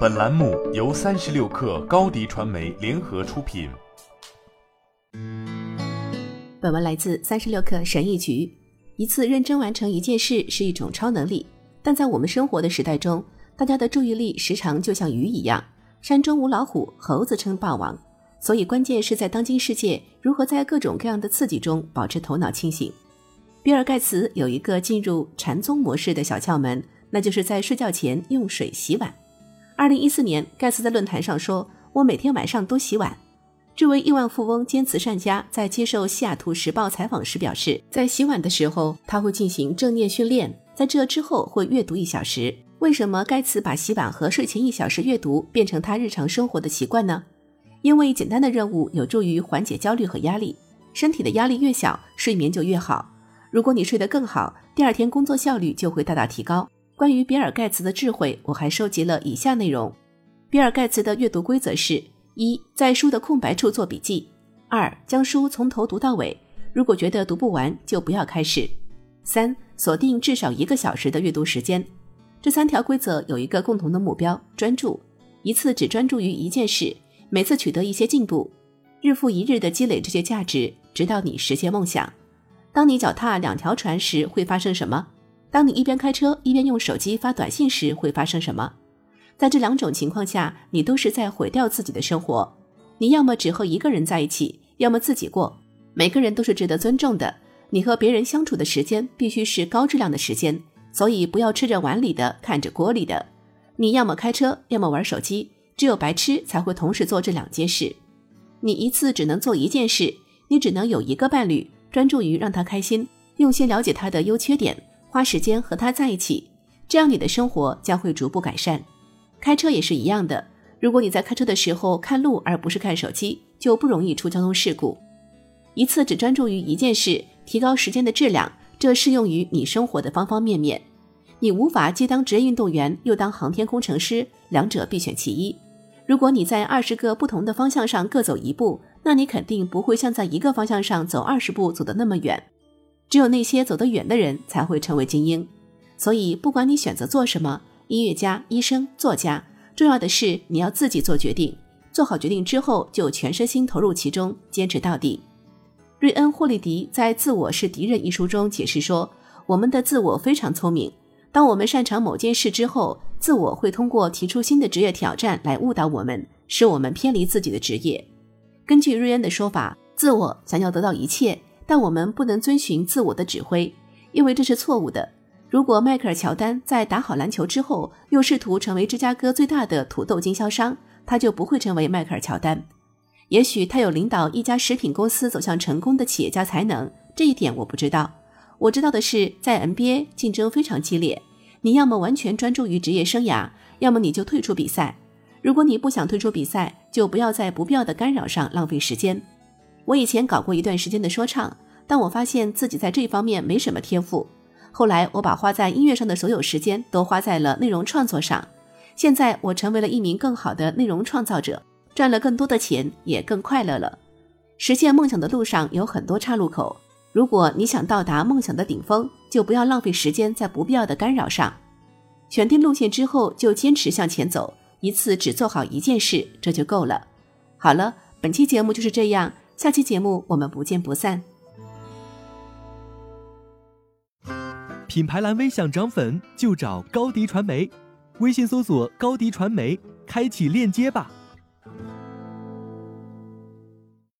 本栏目由三十六氪高低传媒联合出品。本文来自三十六氪神译局。一次认真完成一件事是一种超能力，但在我们生活的时代中，大家的注意力时常就像鱼一样，山中无老虎，猴子称霸王。所以，关键是在当今世界，如何在各种各样的刺激中保持头脑清醒。比尔·盖茨有一个进入禅宗模式的小窍门，那就是在睡觉前用水洗碗。二零一四年，盖茨在论坛上说：“我每天晚上都洗碗。”这位亿万富翁兼慈善家在接受西雅图时报采访时表示，在洗碗的时候他会进行正念训练，在这之后会阅读一小时。为什么盖茨把洗碗和睡前一小时阅读变成他日常生活的习惯呢？因为简单的任务有助于缓解焦虑和压力。身体的压力越小，睡眠就越好。如果你睡得更好，第二天工作效率就会大大提高。关于比尔盖茨的智慧，我还收集了以下内容：比尔盖茨的阅读规则是。一，在书的空白处做笔记；二，将书从头读到尾，如果觉得读不完，就不要开始；三，锁定至少一个小时的阅读时间。这三条规则有一个共同的目标：专注，一次只专注于一件事，每次取得一些进步，日复一日的积累这些价值，直到你实现梦想。当你脚踏两条船时会发生什么？当你一边开车一边用手机发短信时会发生什么？在这两种情况下，你都是在毁掉自己的生活。你要么只和一个人在一起，要么自己过。每个人都是值得尊重的。你和别人相处的时间必须是高质量的时间，所以不要吃着碗里的，看着锅里的。你要么开车，要么玩手机。只有白痴才会同时做这两件事。你一次只能做一件事，你只能有一个伴侣，专注于让他开心，用心了解他的优缺点，花时间和他在一起，这样你的生活将会逐步改善。开车也是一样的，如果你在开车的时候看路而不是看手机，就不容易出交通事故。一次只专注于一件事，提高时间的质量，这适用于你生活的方方面面。你无法既当职业运动员又当航天工程师，两者必选其一。如果你在二十个不同的方向上各走一步，那你肯定不会像在一个方向上走二十步走得那么远。只有那些走得远的人才会成为精英。所以，不管你选择做什么。音乐家、医生、作家，重要的是你要自己做决定。做好决定之后，就全身心投入其中，坚持到底。瑞恩·霍利迪在《自我是敌人》一书中解释说：“我们的自我非常聪明。当我们擅长某件事之后，自我会通过提出新的职业挑战来误导我们，使我们偏离自己的职业。”根据瑞恩的说法，自我想要得到一切，但我们不能遵循自我的指挥，因为这是错误的。如果迈克尔·乔丹在打好篮球之后又试图成为芝加哥最大的土豆经销商，他就不会成为迈克尔·乔丹。也许他有领导一家食品公司走向成功的企业家才能，这一点我不知道。我知道的是，在 NBA 竞争非常激烈，你要么完全专注于职业生涯，要么你就退出比赛。如果你不想退出比赛，就不要在不必要的干扰上浪费时间。我以前搞过一段时间的说唱，但我发现自己在这方面没什么天赋。后来，我把花在音乐上的所有时间都花在了内容创作上。现在，我成为了一名更好的内容创造者，赚了更多的钱，也更快乐了。实现梦想的路上有很多岔路口，如果你想到达梦想的顶峰，就不要浪费时间在不必要的干扰上。选定路线之后，就坚持向前走，一次只做好一件事，这就够了。好了，本期节目就是这样，下期节目我们不见不散。品牌蓝 V 想涨粉就找高迪传媒，微信搜索高迪传媒，开启链接吧。